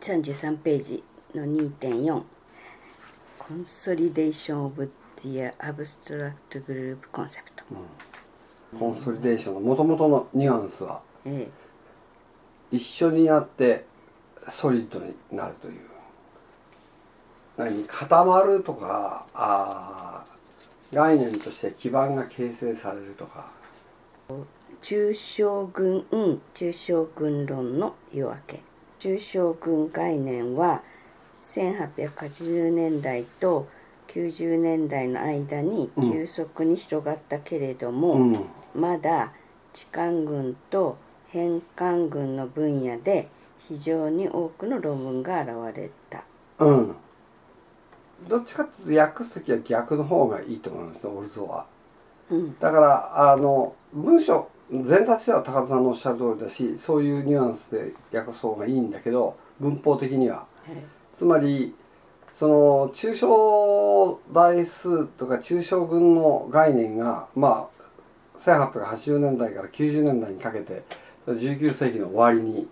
33ページの2.4 Consolidation of the abstract group concept、consoli dation のもともとのニュアンスはえ一緒になってソリッドになるという。何固まるとかあー概念として基盤が形成されるとか。え抽象群抽象群論の夜明け中小軍概念は1880年代と90年代の間に急速に広がったけれども、うん。まだ地官軍と返還軍の分野で非常に多くの論文が現れた。うん。どっちかっていうと訳す時は逆の方がいいと思いますねオルゾは。うん。だからあの文章全体としては高田さんのおっしゃる通りだしそういうニュアンスで訳す方がいいんだけど文法的にはつまりその抽象代数とか抽象群の概念がまあ1880年代から90年代にかけて19世紀の終わりに、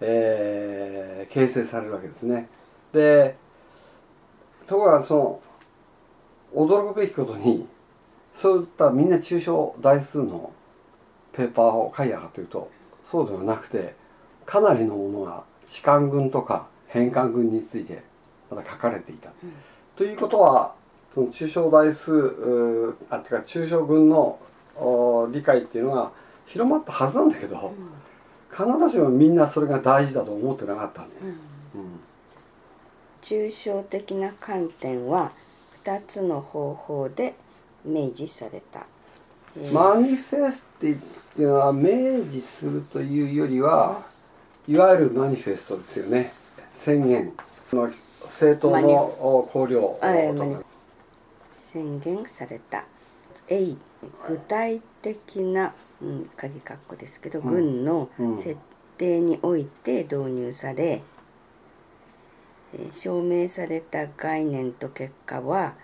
えー形成されるわけですね。でところがその驚くべきことにそういったみんな抽象代数のペーパーを書いたかというとそうではなくてかなりのものが士官軍とか返還軍についてまだ書かれていた。ということはその抽象代数あてか抽象軍のお理解っていうのが広まったはずなんだけど、必ずしもみんなそれが大事だと思ってなかったんだよ。うん。抽象的な観点は2つの方法で明示された、えー。マニフェスティっていうのは明示するというよりはいわゆるマニフェストですよね。宣言。の政党のお綱領宣言された。A 具体的な、うん、鍵括弧ですけど、うん。軍のうん。設定において導入され、えー証明された概念と結果は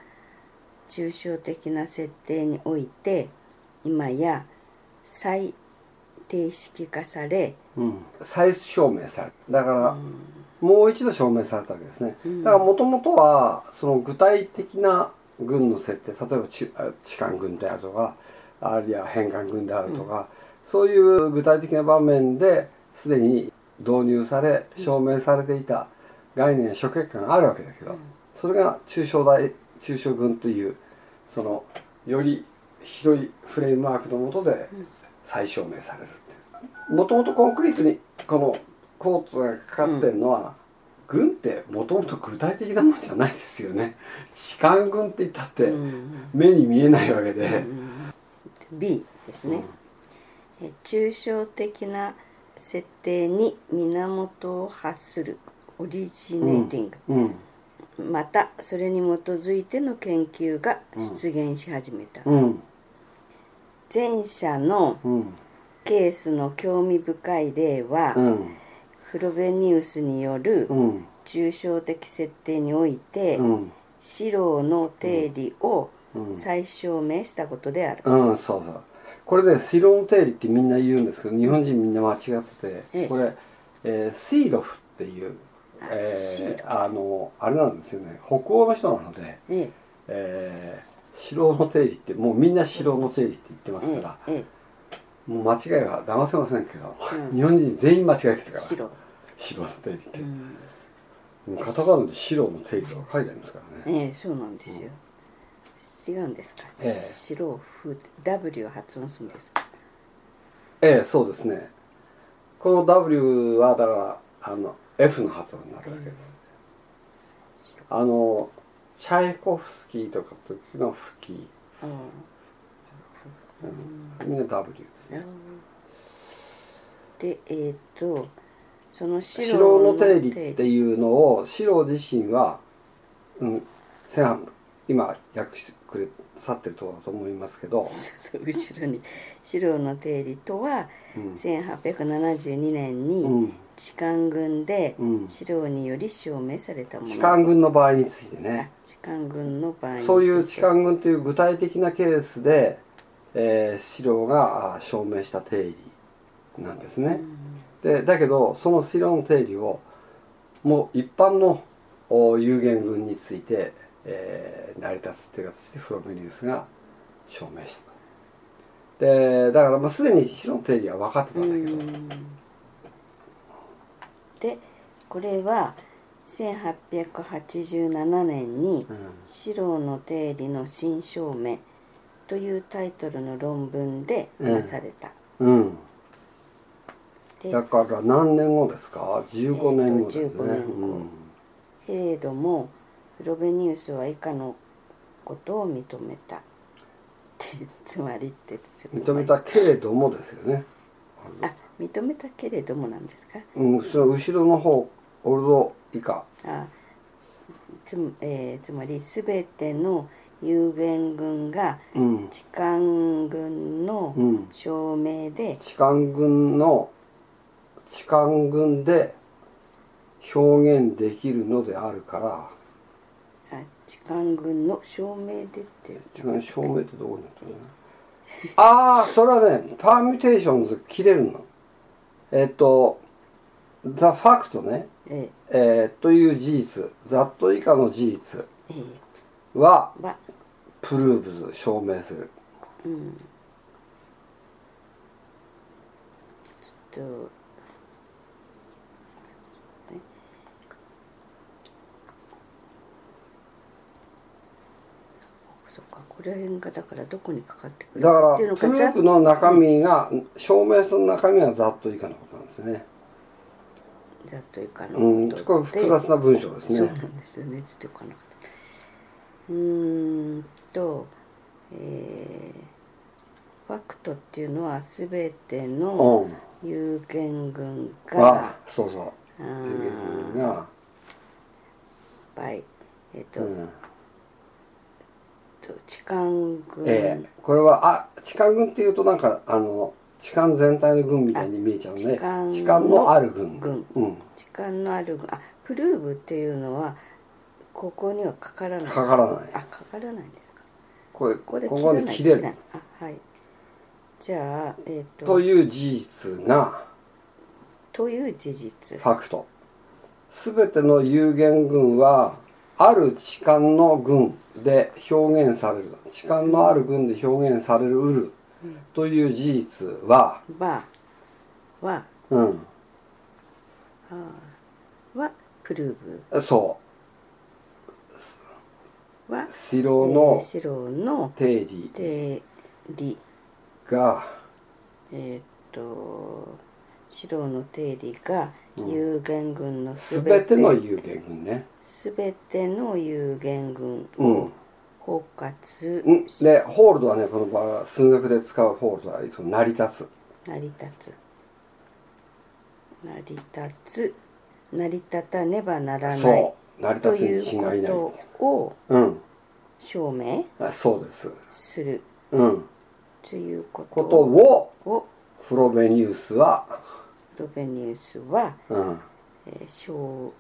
抽象的な設定において今や再定式化され、うん、再証明されるだから、もう一度証明されたわけですね、だからもともとはその具体的な軍の設定例えばちあ痴漢軍であるとかあるいは返還軍であるとか、そういう具体的な場面ですでに導入され証明されていた概念や諸結果があるわけだけど、それが抽象大抽象軍というそのより広いフレームワークのもとで再証明されるってもともとコンクリートにこのコーツがかかってるのは、軍ってもともと具体的なもんじゃないですよね。士官軍って言ったってうん目に見えないわけで、B ですね、え抽象的な設定に源を発するオリジネーティング、うん。またそれに基づいての研究が出現し始めた、うん前者のうんケースの興味深い例は、うん。フロベニウスによるうん。抽象的設定において、うん。四郎の定理をうん。再証明したことである、うんそうそう。これねシロの定理ってみんな言うんですけど日本人みんな間違ってて、ええ。これ、えーシーロフっていう、えシーあのあれなんですよね。北欧の人なので、え。えー、白の定理ってもうみんな白の定理って言ってますえから、ええもう間違いは騙せませんけど、うん。日本人全員間違えてるから白、白の定理って、うん。もうカタカナで白の定理とか書いてありますからね、ええそうなんですよ、違うんですか、ええ。白風 W を発音するんですか？ええそうですね。この W はだからあの F の発音になるわけです、あのチャイコフスキーとか時の吹き、あうん、みんな W ですね。でえっ、とその白白の定理っていうのを白自身は、うん、千今訳してくれさってるところだと思いますけど、後ろに。白の定理とは、うん。1872年うにん、痴漢軍でうん。白により証明されたもの。痴漢軍の場合についてね。痴漢軍の場合につて。そういう痴漢軍という具体的なケースで、えー、資料があ証明した定理なんですね。でだけどその資料の定理をもう一般のお有限群について、えー成り立つという形でフロメニウスが証明した。でだからまあすでに白の定理は分かってたんだけど、でこれは1887年にうん「四郎の定理の新証明」というタイトルの論文で話された。うん、でだから何年後ですか？15年後ですね、えーと15年後。けれどもフロベニウスは以下のことを認めた。っ てつまりって認めたけれどもですよね。あ認めたけれどもなんですか？うん、その後ろの方オルド以下。あつ,、えーつまり全ての有限群がうん。置換群のうん。証明で、置換群の置換群で表現できるのであるから。あ置換群の証明でっていう。置換証明ってどこにあったの？ああそれはねパーミュテーションズ切れるのえっとザ・ファクトね、ええ。ーという事実ざっと以下の事実はーはプルーブズ証明する。うん。ちょっとそっかこれ辺がだからどこにかかってくるだからっていうのプループの中身が証明する中身はざっと以下のことなんですね。ざっというかのうんことすごい複雑な文章ですね。そうなんですよね。ちょっとよくわかんなかった。うーんとえー、ファクトっていうのは全てのうん。有限群あがそうそう。あ有限群ーが倍えっ、と,、うんと置換群、ええ。これはあ置換群っていうとなんかあの置換全体の群みたいに見えちゃうんであ置換のある群群うん、置換のある群あプルーブっていうのはここにはかからない。かからない。あかからないんですか。これここでここ切れる。あはい。じゃあえっ、と。という事実がという事実。ファクト。全ての有限群はある置換の群で表現される。置換のある群で表現されるうる。という事実は、ははうん、は。プルーブそはう。白えのー白の定理。定理。がえーっと白の定理がうん。有限群のす全べてての有限群ね。すべての有限群うん。を包括うん、でホールドはねこの場合は数学で使うホールドはその成り立つ。成り立つ。成り立つ。成り立たねばならないそう。成りと立つに違いない。ことをうん。証明あそうです。するうん。ということことををフロベニウスは、ロベニウスは、うん、えー、証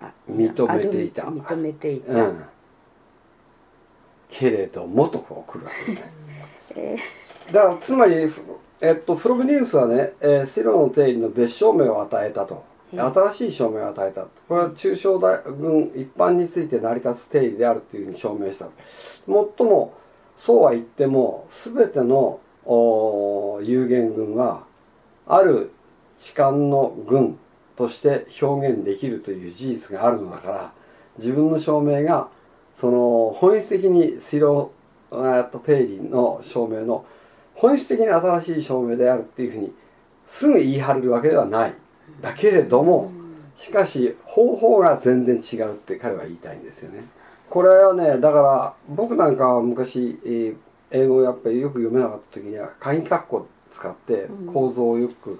あ認めていた。あ認めていた、うん。けれどもと来るわけね。えだからつまり、ふえっと、フロベニウスはね、えー、シロの定理の別証明を与えたと。うん新しい証明を与えたこれは抽象大群一般について成り立つ定理であるというふうに証明したもっともそうは言っても全てのおー有限群はある置換の群として表現できるという事実があるのだから自分の証明がその本質的にシロえっと定理の証明の本質的に新しい証明であるっていうふうにすぐ言い張れるわけではない。だけれども、しかし方法が全然違うって彼は言いたいんですよね。これはねだから僕なんかは昔、えー英語をやっぱりよく読めなかった時には鍵括弧使ってうん。構造をよく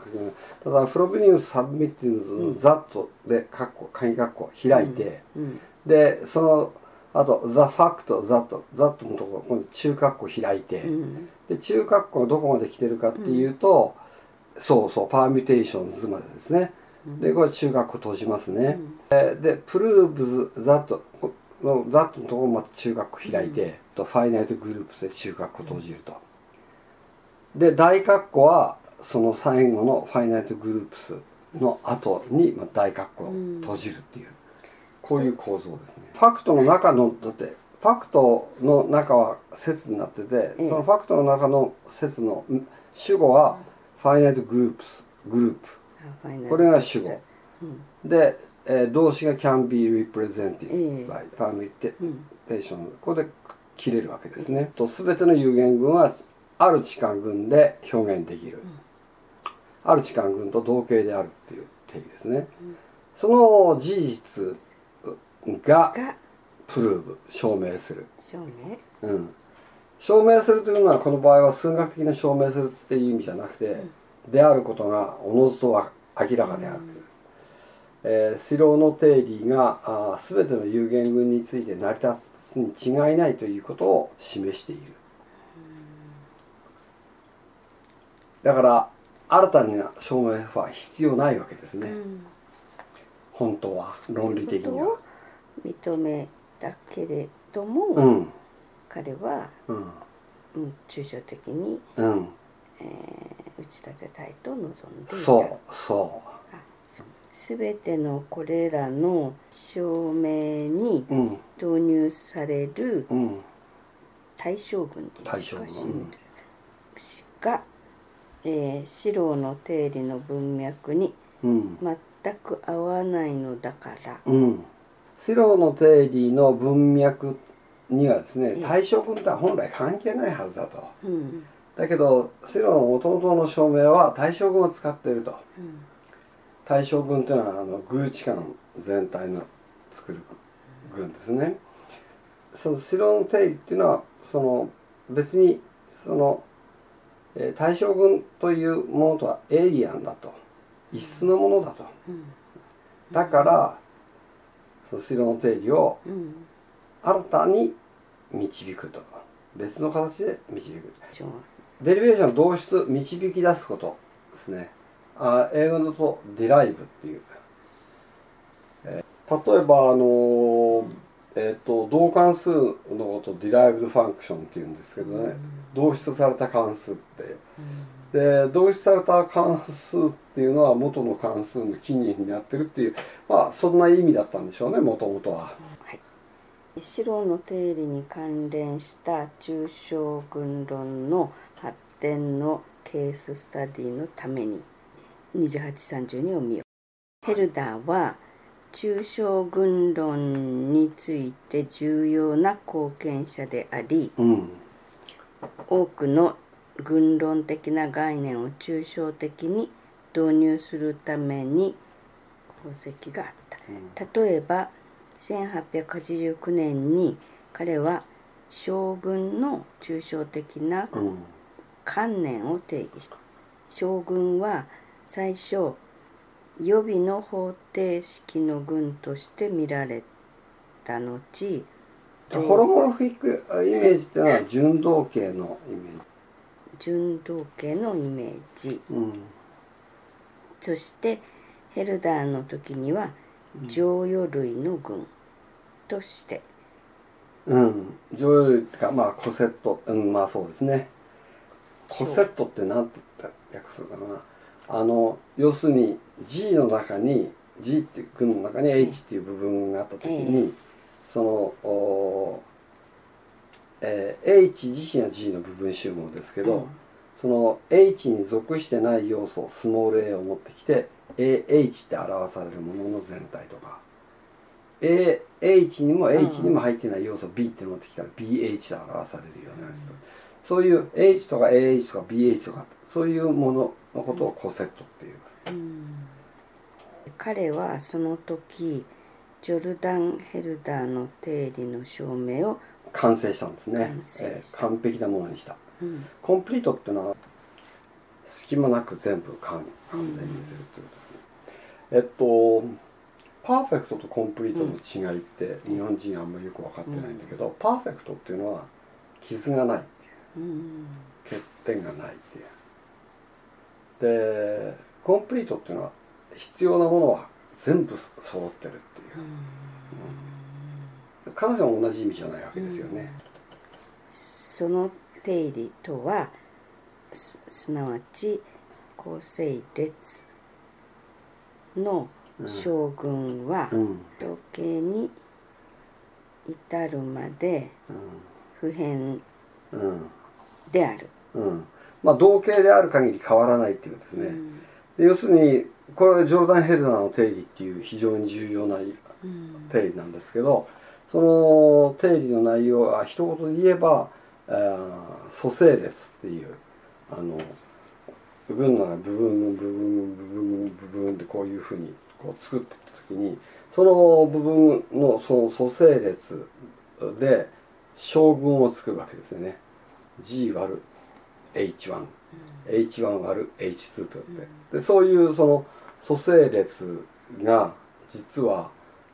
ただフロベニウスサブミッティンうん。ズザットで括弧鍵括弧開いて、うん。でそのあと The fact that that のところ今度中括弧開いて、うん。で中括弧がどこまで来てるかっていうと、そうそうパーミュテーションズまでですね、でこれ中括弧閉じますね、えーでプルーブズザットのザットのところまで中括弧開いて、とファイナイトグループで中括弧閉じると、で大括弧はその最後のファイナイトグループスの後にまあ大括弧を閉じるっていう、こういう構造ですね。ファクトの中のだってファクトの中は説になってて、ええ。そのファクトの中の説のん主語はファイナイトグループスグループ。これが主語。うん。で、えー動詞が can be represented ええ。by permutation うん。ここで切れるわけですね。と全ての有限群はある置換群で表現できる。ある置換群と同型であるっていう定義ですね。その事実がが。プルーブ証明する。証明。うん、証明するというのはこの場合は数学的な証明するっていう意味じゃなくて、であることがおのずとは明らかであるう、えー、スローの定理があー全ての有限群について成り立つに違いないということを示している、だから新たな証明は必要ないわけですね、うん。本当は論理的には。認めたけれども、うん。彼は、うん。うん、抽象的に、うん。えー打ち立てたいと望んでいた。そうそう。全てのこれらの証明にううん。導入されるうん。対象群っていうか対象群シンボルが、えー、四郎の定理の文脈にうん。全く合わないのだから、うん、スローの定理の文脈にはですねええ。対象群とは本来関係ないはずだと。うん。だけどスローの元々の証明は対象群を使っていると。うん。対象群というのはあの偶地間全体の作る群ですね。そのスローの定理っていうのはその別にその、えー対象群というものとはエイリアンだと。異質のものだと。うん。だからそのスローの定理をうん。新たに導くと。別の形で導く。デリベーション導出導き出すことですね。あ英語だとディライブっていう、えー例えばあのーえっと、導関数のことを derived function っていうんですけどね、導出された関数って。で導出された関数っていうのは元の関数の起源になってるっていうまあそんな意味だったんでしょうねもともとは。はい。シローの定理に関連した抽象群論の発展のケーススタディのために2832を見よう。ヘルダーは抽象群論について重要な貢献者でありうん。多くの群論的な概念を抽象的に導入するために功績があった。例えば1889年に彼は将軍の抽象的なうん。観念を定義し将軍は最初予備の方程式の群として見られた後ホロモロフィックイメージっていうのは順動形のイメージ。順動形のイメージうんそしてヘルダーの時には常用類の群としてうん、上用類かまあコセット、うん、まあそうですね。コセットってなんて言った訳するかな。あの要するに G の中に G っていう群の中に H っていう部分があった時に、そのおえー H 自身は G の部分集合ですけど、うんその H に属してない要素スモール a を持ってきて AH って表されるものの全体とか AH にも H にも入ってない要素 B って持ってきたら BH と表されるようなやつと、そういう H とか AH とか BH とかそういうもののことをコセットっていう、彼はその時ジョルダン・ヘルダーの定理の証明を、完成したんですね。完えー完璧なものにした。うん。コンプリートっていうのは隙間なく全部完完全にするということですね、えっとパーフェクトとコンプリートの違いって日本人あんまりよく分かってないんだけど、パーフェクトっていうのは傷がないっていう。うん。欠点がないっていうでコンプリートっていうのは必要なものは全部揃ってるっていう、彼女も同じ意味じゃないわけですよね、その定理とはすすなわち構成列の将軍はうん。統計に至るまで普遍うん。である。うんまあ同型である限り変わらないっていうんですね、うん。で要するにこれジョルダン・ヘルダーの定理っていう非常に重要なうん。定理なんですけどその定理の内容は一言で言えば、えー組成列っていうあの群の部分部分部分部分でこういうふうにこう作っていった時にその部分のその組成列で将軍を作るわけですよね。G 割る H1、H1 割る H2 とってでそういうその組成列が実は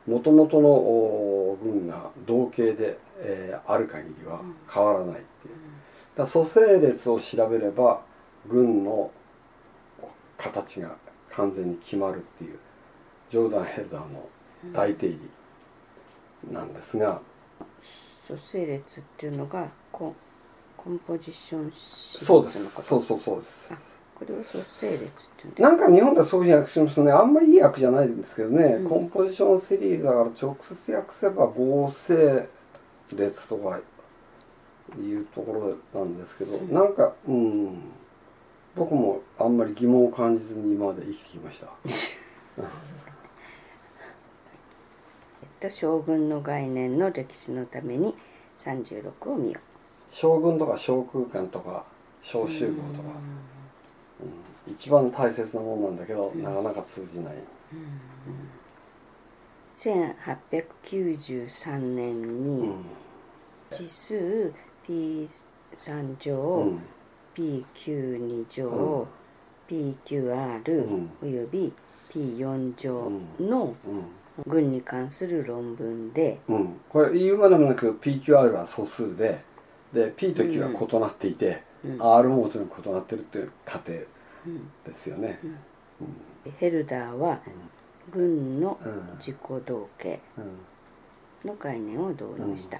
もともとのお群が同型で、えーある限りは変わらないっていう。だ組成列を調べれば群の形が完全に決まるっていうジョーダン・ヘルダーの大定理なんですが、組成列っていうのがコンコンポジションシリそうです。そうそうそうです。あこれを組成列ってなんか日本ではそういうふうに訳しますねあんまりいい訳じゃないんですけどね、うん。コンポジションシリーズだから直接訳せば合成列とかいうところなんですけど、うん。なんかうん僕もあんまり疑問を感じずに今まで生きてきました。えっと将軍の概念の歴史のために36を見よ将軍とか小空間とか小集合とか、うん。一番大切なものなんだけど、なかなか通じない、1893年うにん。指数 P3 乗、うん。PQ2 乗、うん。PQR、うん。および P4 乗のうん。群に関する論文で、うん、これ言うまでもなく PQR は素数でで P と Q は異なっていて、うん。R ももちろん異なってるっていう過程うんですよね。ヘルダーは群のうん。自己同型うん。の概念を導入した、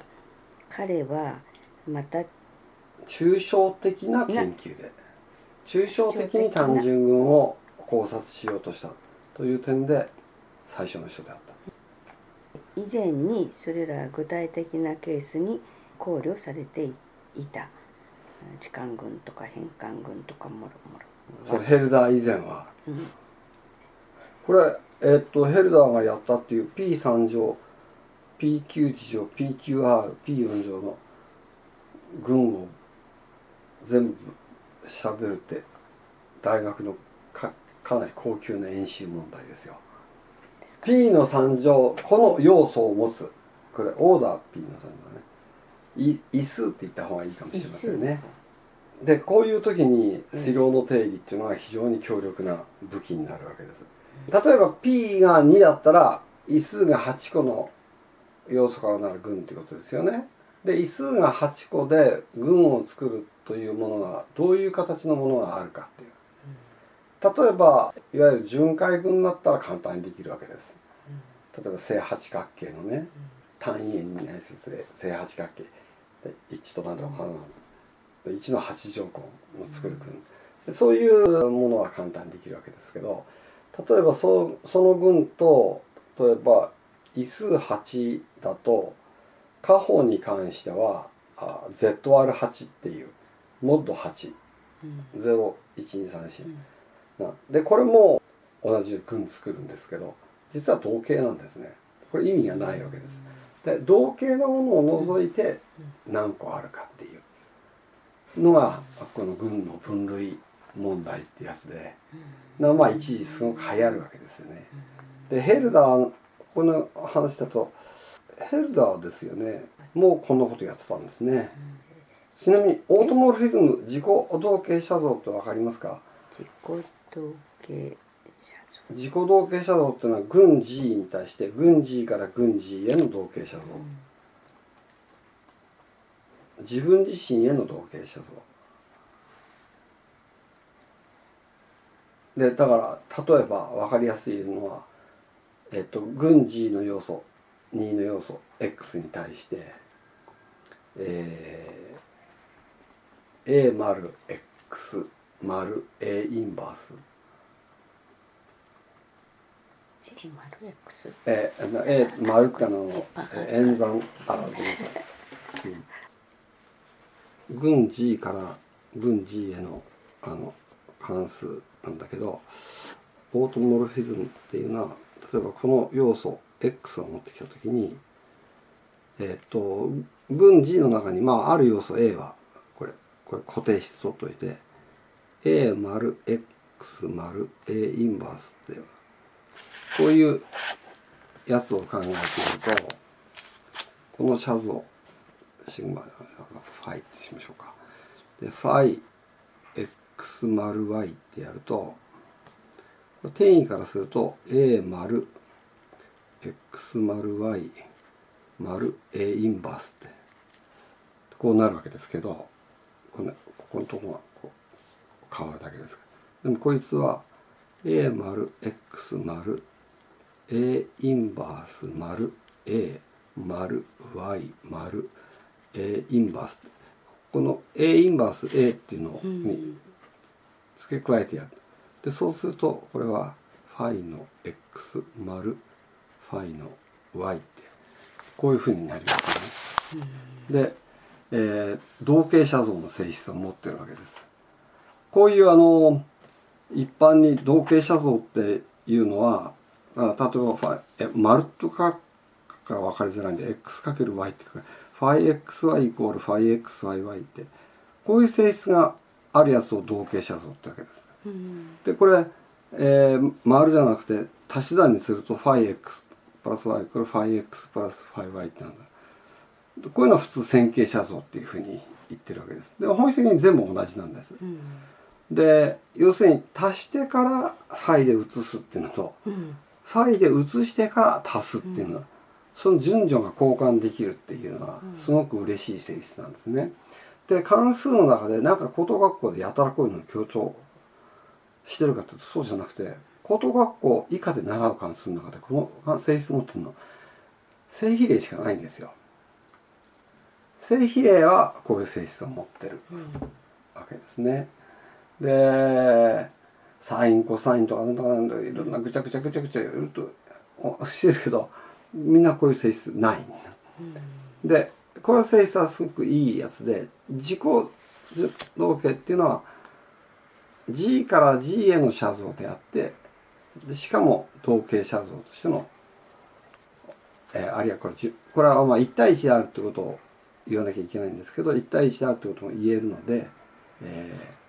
彼はまた抽象的な研究で抽象的に単純群を考察しようとしたという点で最初の人であった。以前にそれら具体的なケースに考慮されていた。時間群とか変換群とかもろもろ。それヘルダー以前は。うん。これ、えっとヘルダーがやったっていう P3 乗 PQ1 乗 PQRP4 乗の群を全部調べるって大学のかかなり高級な演習問題ですよ。ですか。P の3乗この要素を持つ。これオーダー P の3乗ねい異数って言った方がいいかもしれませんね。でこういう時に資料の定理っていうのは非常に強力な武器になるわけです。例えば P が2だったら異数が8個の要素からなる群っていうことですよね。で異数が8個で群を作るというものがどういう形のものがあるかっていう。例えばいわゆる巡回群だったら簡単にできるわけです。例えば正八角形のね単位円に内接する正八角形で1と何とかなで1の8乗根の作る群でそういうものは簡単にできるわけですけど例えばそその群と例えば異数8だと下方に関してはあ ZR8 っていうモッド8うん。01234なでこれも同じ群作るんですけど実は同型なんですね。これ意味がないわけですで同型のものを除いて何個あるかっていう。のがこの群の分類問題ってやつで。まあ一時すごく流行るわけですよね。でヘルダーここの話だとヘルダーですよね。もうこんなことやってたんですね。ちなみにオートモルフィズム自己同型写像って分かりますか？自己同型。自己同型写像っていうのは軍 G に対して軍 G から軍 G への同型写像、自分自身への同型写像。でだから例えば分かりやすいのは、えっと、軍 G の要素2の要素 X に対して、えー A 丸 X 丸 A インバース A 丸 X えー、あの A 丸かのえー演算あごめんなさい、うん、群 G から群 G へのあの関数なんだけどオートモルフィズムっていうのは例えばこの要素 X を持ってきた時にえっと、群 G の中にまあある要素 A はこれこれ固定して取っといて A 丸 X 丸 A インバースってこういうやつを考えているとこの写像シグマファイってしましょうか。でファイ x 丸 y ってやると定義からすると a 丸 x 丸 y 丸 a インバースってこうなるわけですけどこのここのとこがこう変わるだけです。でもこいつは a 丸 x 丸 a インバース丸 a 丸 y 丸 a インバースこの a インバース a っていうのに付け加えてやるでそうするとこれはファイの x 丸ファイの y ってこういうふうになりますね。で、えー、同型写像の性質を持ってるわけです。こういうあの一般に同型写像っていうのはあ例えばファイえ丸とかから分かりづらいんで x×y ってファイ xy イコールファイ xyy ってこういう性質があるやつを同型写像ってわけです。うん、でこれ、えー、丸じゃなくて足し算にするとファイ x プラス y これファイ x プラスファイ y ってなんだこういうのは普通線形写像っていうふうに言ってるわけです。で本質的に全部同じなんです。うん、で要するに足してからファイで写すっていうのと、うん、ファイで写してから足すっていうのは、その順序が交換できるっていうのはすごく嬉しい性質なんですね。で関数の中でなんか高等学校でやたらこういうのを強調してるかというとそうじゃなくて高等学校以下で習う関数の中でこの性質持ってるの正比例しかないんですよ。正比例はこういう性質を持ってるわけですね。でサインコサインとかなんとかなんとかいろんなぐちゃぐちゃぐちゃぐちゃ言うとしてるけどみんなこういう性質ないんだ。でこの性質はすごくいいやつで自己同型っていうのは G から G への写像であってでしかも同型写像としての、えー、あるいはこれこれはまあ1対1であるってことを言わなきゃいけないんですけど1対1であるってことも言えるので、えー、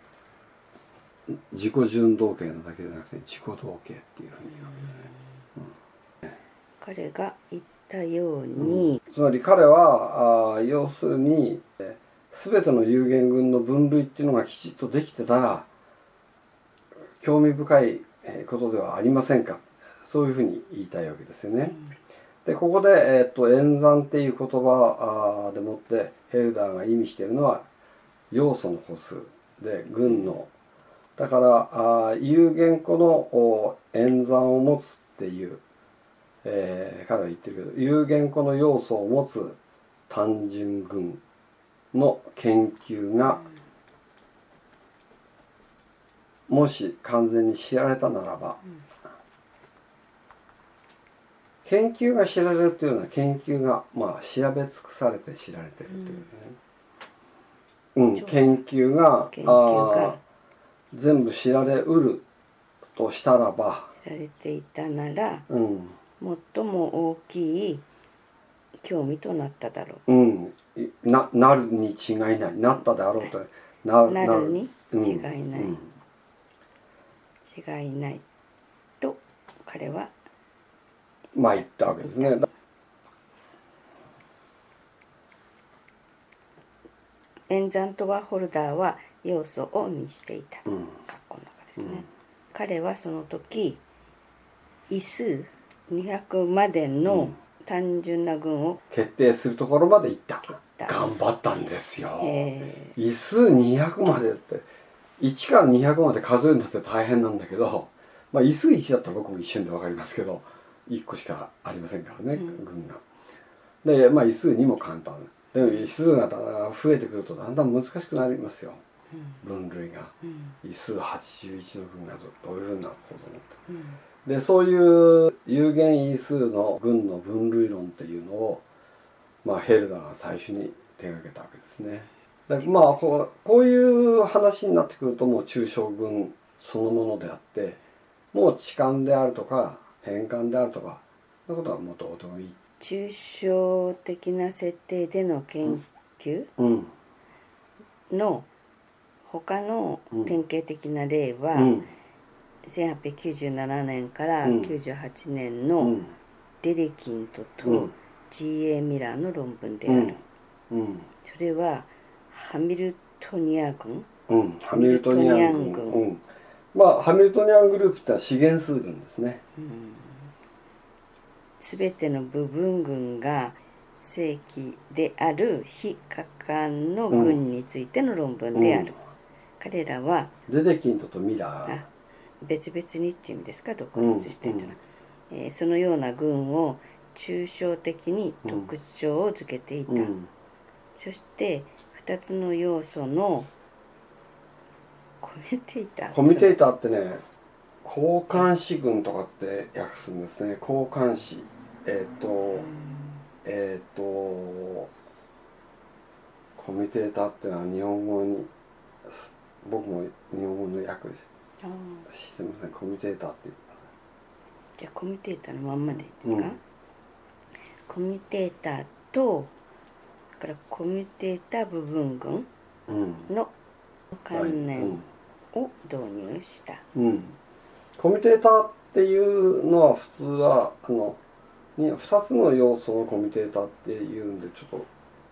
自己純同型のだけじゃなくて自己同型っていうふうに言うわけですね。彼が言ったように、うん、つまり彼はあ要するに全ての有限群の分類っていうのがきちっとできてたら興味深いことではありませんか。そういうふうに言いたいわけですよね。でここで、えーと、演算っていう言葉でもってヘルダーが意味しているのは要素の個数で群のだからあ有限個の演算を持つっていう、えー、彼は言ってるけど有限個の要素を持つ単純群の研究がもし完全に知られたならば、研究が知られるというのは研究がまあ調べ尽くされて知られているというね、うん、うん、研究が研究が全部知られうるとしたらば知られていたなら、うん、最も大きい興味となっただろう。うん、ななるに違いない。なったであろうとななる。に違いない。うん。違いないと彼はまあ言ったわけですね。演算とはホルダーは要素を見していた、うん、括弧の中ですね、うん、彼はその時異数200までの単純な群を、決定するところまでいった。頑張ったんですよ、異数200までって1から200まで数えるんだって大変なんだけど、まあ、位数1だったら僕も一瞬で分かりますけど1個しかありませんからね、うん、群が。で、まあ、位数2も簡単。でも位数が増えてくるとだんだん難しくなりますよ、うん、分類が、数81の群がどういうふうな構造を持ってでそういう有限因数の群の分類論っていうのを、まあ、ヘルダーが最初に手がけたわけですね。でまあこうこういう話になってくるともう抽象群そのものであってもう置換であるとか変換であるとかそういうことはもっとどうでもいい。抽象的な設定での研究うん。の他の典型的な例は、うん。1897年からうん。98年うのん。デレキントとうん。G.A. ミラーの論文である、うん。うん。それはハミルトニア群うん、ハミルトニアン群ハミルトニアン群うん、まあハミルトニアングループってのは資源数群ですね。全ての部分群が正規である非可感の群についての論文である、うん彼らはデデキントとミラー。あ別々にっていう意味ですか独立してと。いうのは、えーそのような群を抽象的に特徴をつけていた、うん。そして2つの要素のコミュテーター。コミュテーターってね交換子群とかって訳すんですね。交換子。えっ、とえっ、とコミュテーターってのは日本語に僕も日本語の訳してません。コミュテーターっていう。じゃあコミュテーターのまんまでいいですか、うんコミュテーターとからコミュテーター部分群うん。の関連はいを導入した、うん。うん、コミュテーターっていうのは普通はあのに2つの要素のコミュテーターっていうんでちょっと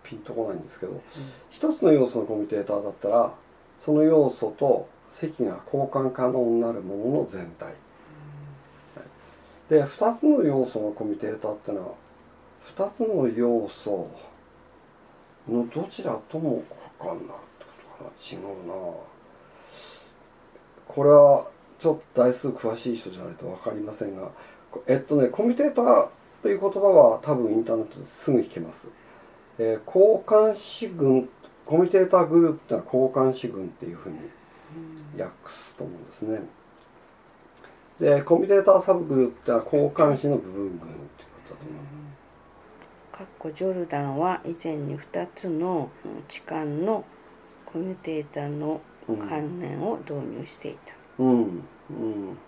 ピンとこないんですけど、一1つの要素のコミュテーターだったらその要素と積が交換可能になるものの全体、で2つの要素のコミュテーターっていうのは2つの要素のどちらとも交換になってことかな。違うな。これはちょっと台数詳しい人じゃないと分かりませんがえっとねコミュテーターという言葉は多分インターネットですぐ聞けます、えー交換子群コミュテーターグループってのは交換子群っていうふうに訳すと思うんですね。でコミュテーターサブグループってのは交換子の部分群っていうことだと思う。かっこジョルダンは以前に2つのうん置換のコミュテーターの関連を導入していた、うんうん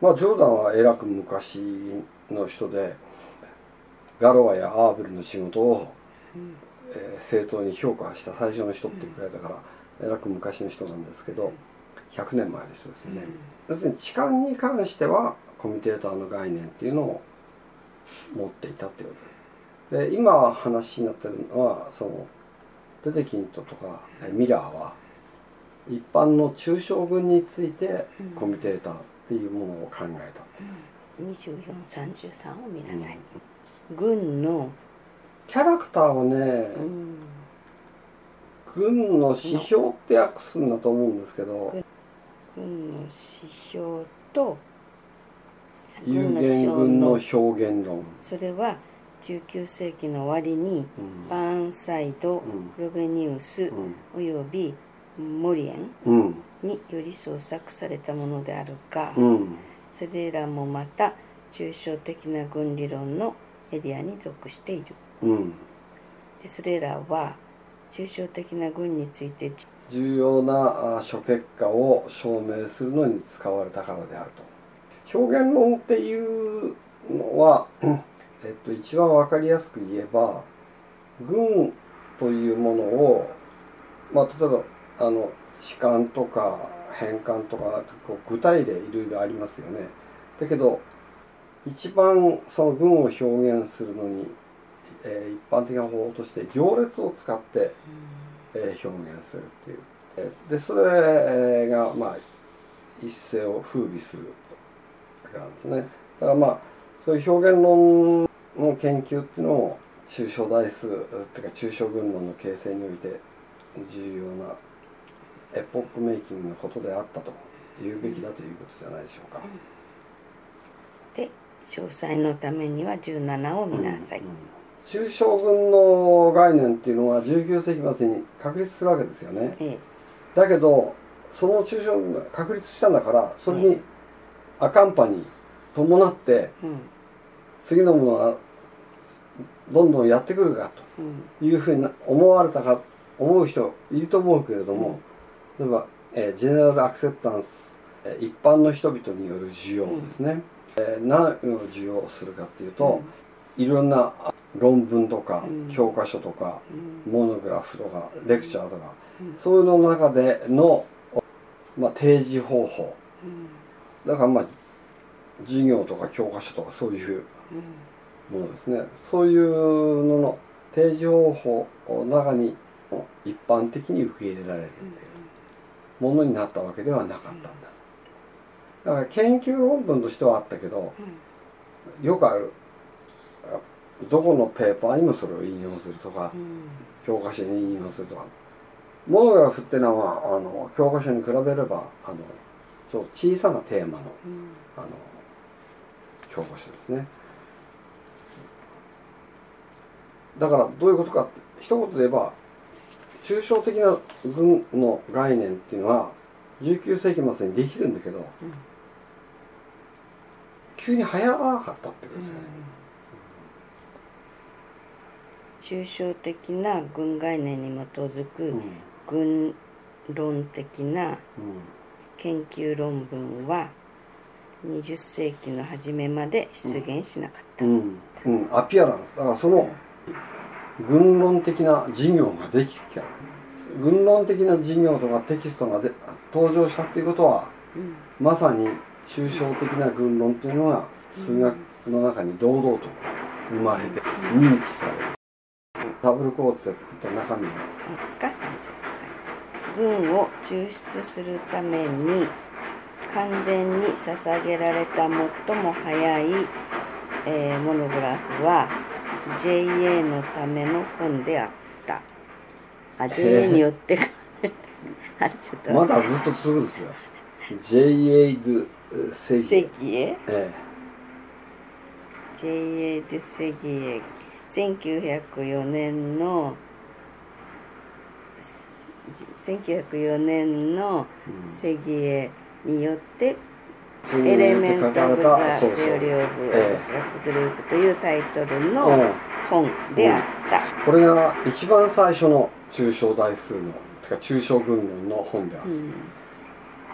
まあジョーダンはえらく昔の人でガロアやアーベルの仕事を、えー正当に評価した最初の人っていうくらいだから、えらく昔の人なんですけど100年前の人ですよね、要するに痴漢に関してはコミュテーターの概念っていうのを持っていたっていうことです。で今話になってるのはそのデデキントとかえーミラーは一般の抽象群についてコミュテーターっていうものを考えた、2433を見なさい、軍の、キャラクターはねうん、群の指標って訳すんだと思うんですけど軍の指標と有軍の指限標群のの表現論、それは19世紀の終わりにうん。バーンサイド、ん。ロベニウスおよびモリエンうん。により創作されたものであるが、うん。それらもまた抽象的な軍理論のエリアに属しているうんでそれらは抽象的な軍について重要なあ諸結果を証明するのに使われたからであると表現論っていうのは、えっと、一番わかりやすく言えば軍というものを、まあ、例えばあの痴漢とか変換とかこう具体例いろいろありますよね。だけど一番その軍を表現するのに、えー一般的な方法として行列を使って、えー表現するっていう。えーでそれがまあ一世を風靡するわけなんですね。だからまあそういう表現論の研究っていうのを抽象代数っていうか抽象群論の形成において重要なエポックメイキングのことであったと言うべきだということじゃないでしょうか。で詳細のためには17を見なさい、抽象群の概念っていうのは19世紀末に確立するわけですよね。ええ。だけどその抽象群が確立したんだからそれに、赤んぱに伴ってうん。次のものがどんどんやってくるかうん。というふうに思われたか思う人いると思うけれども、例えば、えージェネラルアクセプタンスえー一般の人々による需要ですね、えー何を需要するかっていうと、いろんなあ論文とか、うん。教科書とかうん。モノグラフとかレクチャーとか、うん。そういうのの中での、まあ、提示方法。うん。だからまあ授業とか教科書とかそういううん。ものですね。そういうのの提示方法の中に一般的に受け入れられるっていうものになったわけではなかったんだ。だから研究論文としてはあったけどよくあるどこのペーパーにもそれを引用するとかうん。教科書に引用するとか。モノグラフっていうのはあの教科書に比べればあのちょっと小さなテーマのうん。あの教科書ですね。だからどういうことかって一言で言えば抽象的な軍の概念っていうのは19世紀末にできるんだけどうん。急に早かったってことですね、抽象的な軍概念に基づうん。く軍論的なうん。研究論文は20世紀の初めまで出現しなかった、うん。うん、アピアランス。だからその軍論的な事業ができてきた軍論的な事業とかテキストがで登場したっていうことはうん。まさに抽象的な軍論というのが数学の中に堂々と生まれて認知されるダブルコーツで作った中身がが33軍を抽出するために完全に捧げられた最も早い、えーモノグラフは JA のための本であった。あ JA によってあれちょっと。まだずっと続くんですよ。J.A. ドゥセセギギエ？え JA デュセギエ1904年のす1904年のうん。セギエによってえエレメント・オブ・ザ・セオリー・オブ・ええ。オブストラクト・グループというタイトルうん。の本であった。これが一番最初の抽象代数のてか抽象軍論の本である、うん。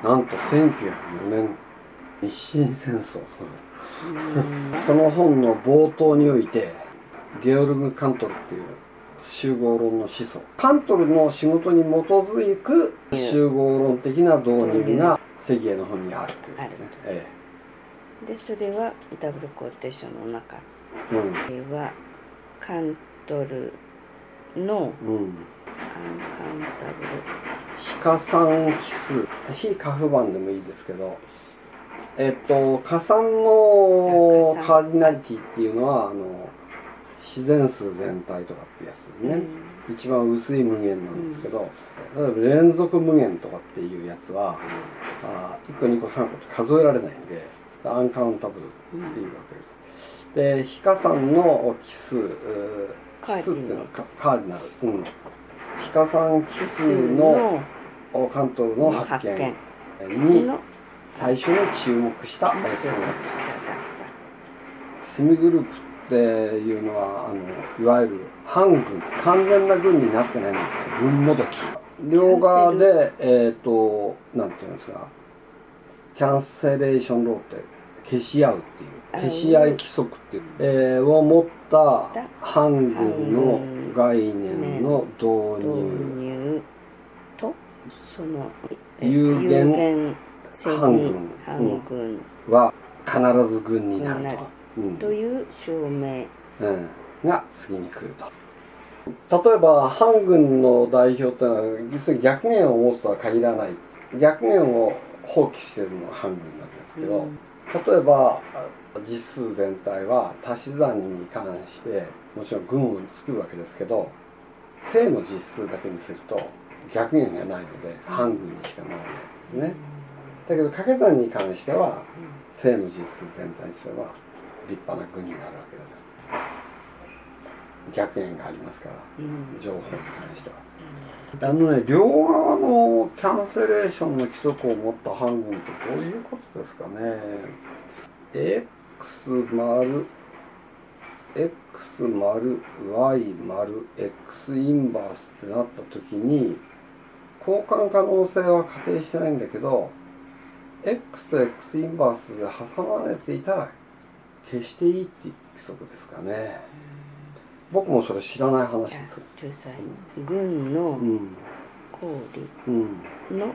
なんと1904年日清戦争。うん。その本の冒頭においてゲオルグ・カントルっていう集合論の思想カントルの仕事に基づく集合論的な導入がセギエの本にあるというですね、えでそれはダブルコーテーションの中。えではカントルのうん。うんアンカウンタブル。非加算奇数非過不番でもいいですけどえっと加算のカーディナリティっていうのはあの自然数全体とかってやつですね、一番薄い無限なんですけど、例えば連続無限とかっていうやつはあ1個2個3個と数えられないんでアンカウンタブルっていうわけです。で非加算の奇数奇数っていうのはカカーディナル、うん、非加算奇数数のの関東の発発見。見にの最初に注目した。セミグループっていうのはあのいわゆる半軍完全な軍になってないんですよ。軍もどき両側でえっ、となんていうんですか。キャンセレーションローって消し合うっていう。消し合い規則っていう、えーを持った半軍の概念の導入。入とそのえ有限有限セミ半軍は必ず軍になるなると。うん。という証明。うん、が次に来ると。例えば反軍の代表っていうのは逆弦を持つとは限らない。逆弦を放棄しているのが反軍なんですけど、うん。例えば実数全体は足し算に関してもちろん軍を作るわけですけど正の実数だけにすると逆弦がないので反軍にしかならないんですね。だけど掛け算に関しては正の実数全体にすれば立派な軍になるわけだ逆縁がありますからうん。情報に関しては。あのね両側のキャンセレーションの規則を持った半軍ってどういうことですかね。X 丸 x 丸 y 丸 x インバースってなった時に交換可能性は仮定してないんだけど x と x インバースで挟まれていたら消していいっていう規則ですかね。僕もそれ知らない話です。うん公うん理の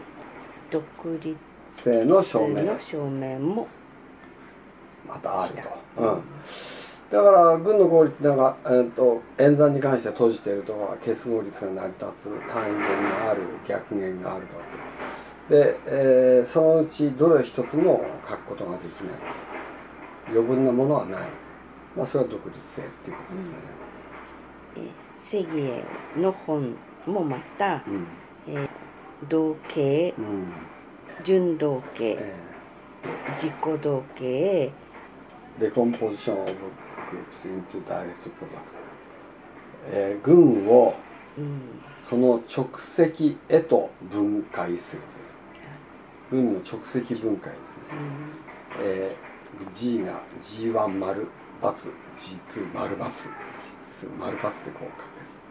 独立性の証明。の証明もまたあると、うん、だから軍の合理ってなんか、えー、と演算に関して閉じているとか結合率が成り立つ単位元がある逆元があるとで、えーそのうちどれ一つも書くことができない余分なものはない、まあ、それは独立性っていうことですね、セギエの本もまたうん。同型うん。準同型え自己同型ー、 decomposition o f groups into direct product、えー群をうん。その直積へと分解するという。軍の直積分解ですね、えー G が G1 丸 ×G2 丸 ×G2 丸×でこう書くです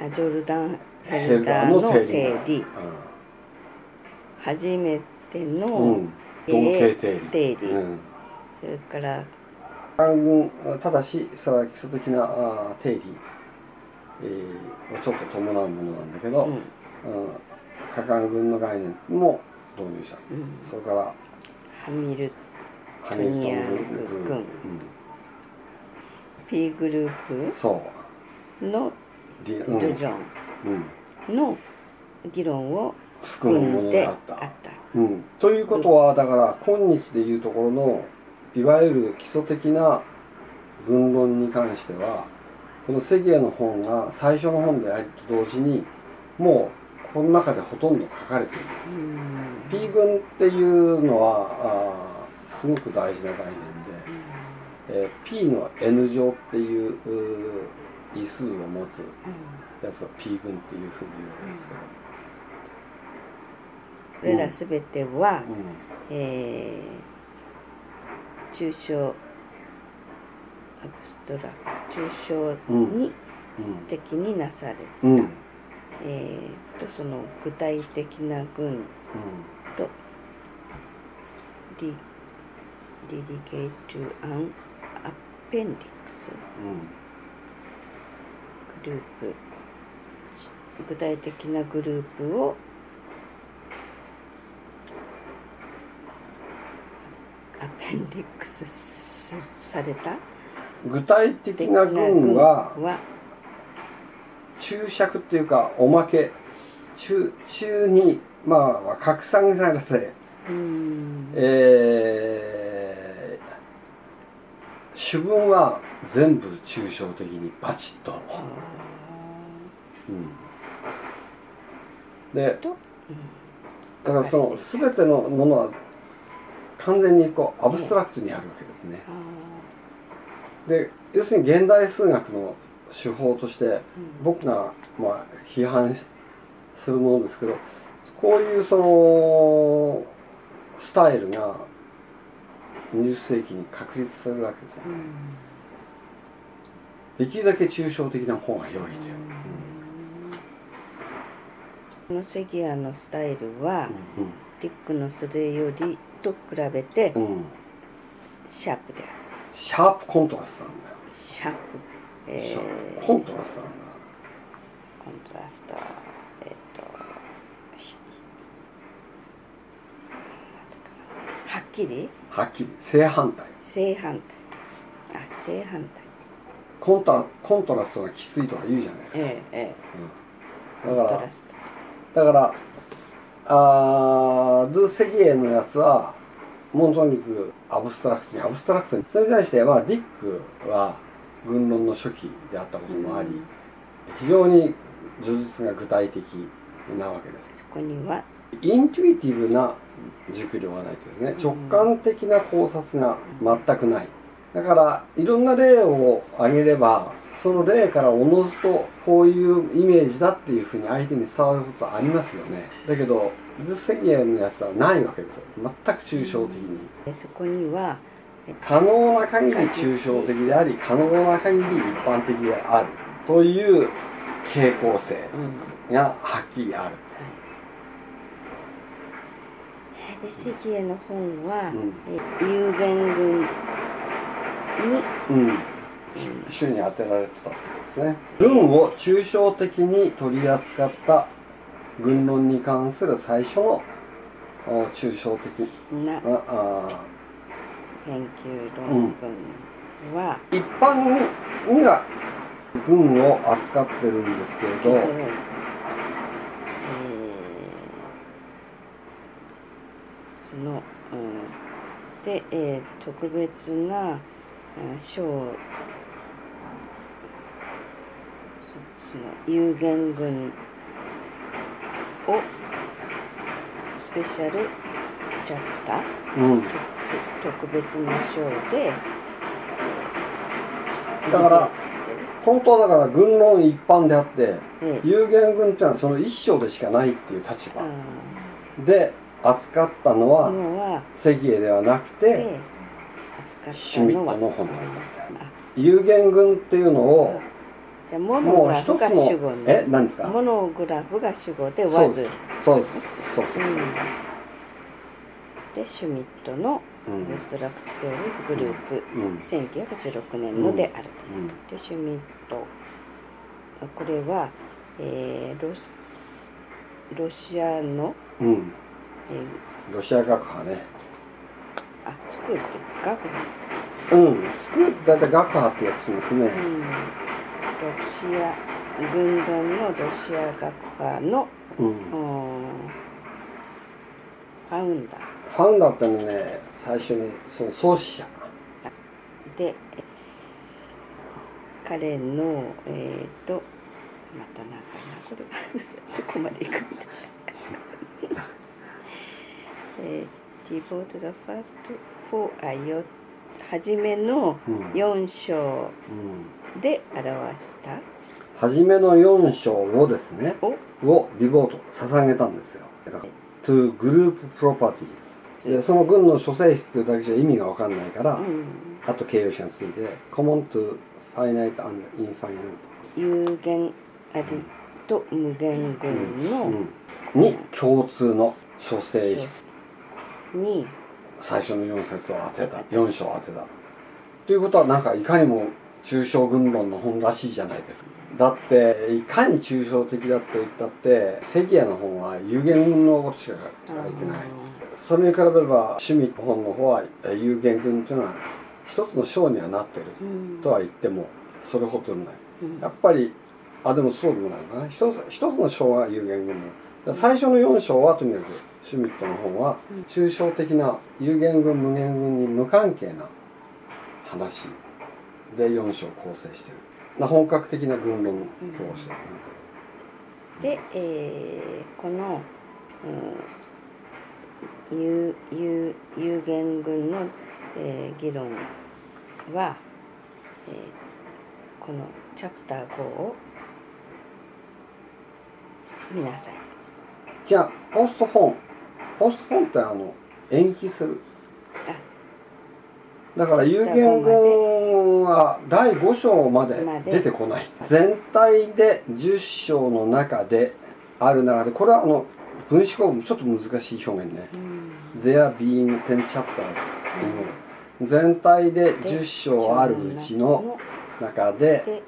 あジョルダン・ヘルダーの定理。初めてうの定理。定理。うん。それからただしそれは基礎的な定理、えーをちょっと伴うものなんだけど、うん。うん可感軍の概念も導入した、うん。それからハミルトニアン軍軍うん。P グループ？のリうん。ルジョうん。ンの議論を含んであった。うん、ということはだから今日でいうところのいわゆる基礎的な文論に関してはこのセギエの本が最初の本であると同時にもうこの中でほとんど書かれている。うん P 群っていうのはあーすごく大事な概念で、えー P の N 乗っていう位数を持つやつを P 群っていうふうに言うんですけど、これらすべては、うん。えー抽象アブストラクト抽象にうん的になされた、うん。うん。えーとその具体的な群とリリリゲートアンアペンディクスグループ。具体的なグループをアペンディックスされた？具体的なな群は注釈っていうかおまけ。中中にまあ拡散されて、えー主文は全部抽象的にバチッと、うん、でと、だからその全てのものは完全にこうアブストラクトにあるわけですね。で要するに現代数学の手法として僕がまあ批判しするものですけどこういうそのスタイルが20世紀に確立されるわけですよね。できるだけ抽象的な方が良いという。このセギアのスタイルは、うんディックのそれよりと比べてうんうんシャープであるシャープコントラストなんだよ。シャープ、えーコントラストなんだ。コントラストえっ、とひなんていうかなはっきり？はっきり。正反対。正反対。あ正反対。コンタコントラストがきついとか言うじゃないですか。ええええ。うん。だからだからあードゥ・セギエのやつはもうとにかく abstract に abstract にそれに対してまあディックは群論の初期であったこともあり、非常に叙述が具体的なわけです。そこには？ intuitive な熟慮がないとですね直感的な考察が全くない。だからいろんな例を挙げればその例からおのずとこういうイメージだっていうふうに相手に伝わることありますよね。だけどルセギエのやつはないわけですよ。全く抽象的に。そこには可能な限り抽象的であり可能な限り一般的であるという傾向性うん。がはっきりある、はい、でセギエの本は、うん。え有限軍に、うん、主に当てられてたわけですね。軍を抽象的に取り扱った軍論に関する最初のお抽象的な研究論文は、ー一般にには軍を扱ってるんですけれどけど、えーその、うん、で、えー特別なうん賞をそその有限軍をスペシャルチャプターうん。特特別な賞で、えーだから本当はだから軍論一般であってええ。有限軍っていうのはその一章でしかないっていう立あ場で扱ったのーはセギエではなくてで扱っシュミットの本なんだ。あ有限軍っていうのをじゃあモノグラフが主語えね何ですか？モノグラフが主語でわず。そうです。そうでシュミットのうん。ブストラクトセオリーグループ、うん。1916年のであると、うん。でシュミットこれは、えーロシロシアの、うん。えーロシア学派ね。あスクールって学部ですか、うんスクールって大体学派ってやつですね。うん、ロシア軍論のロシア学派の、うん。うんファウンダー。ファウンダーってのはね最初にその創始者。でえ彼のえっ、とまた長いなこれが どこまでいくんだえー、Devote the first four あよ初めのうん。4章うん。で表した。初めの4章をですねををリボート捧げたんですよ。だから to group properties つでその軍の諸性質というだけじゃ意味が分かんないから、うん、あと形容詞がついて common to finite and infinite 有限ありと無限群のうん。に共通の諸性質に最初の4節を当てた。4章を当てた。ということはなんかいかにも抽象軍論の本らしいじゃないですか。だっていかに抽象的だって言ったって関谷の本は有限軍のことしか書いてない。それに比べれば趣味の本の方は有限軍っていうのは一つの章にはなってる。うん。とは言ってもそれほどでもない。うん。やっぱりあでもそうでもないのかな。一つ一つの章が有限軍のだから最初の4章はとにかくシュミットの本はうん。抽象的な有限軍無限軍に無関係な話で4章構成してる。な本格的な軍論教師ですね、で、えーこの、うん、有有有限群の、えー議論は、えーこのチャプター5を見なさい。じゃあポスト本ポスト本ってあの延期する。あ。だから有限軍は第5章まで出てこない。全体で10章の中である中でこれはあの分子構文ちょっと難しい表現ね。うん、There being 10 chapters in all 全体で10章あるうちの中でで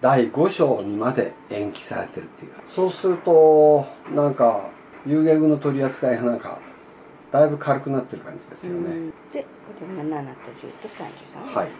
第5章にまで延期されてるっていう。そうするとなんか有限軍の取り扱いがなんかだいぶ軽くなってる感じですよね、うん。でこれが7と10と33はい。はい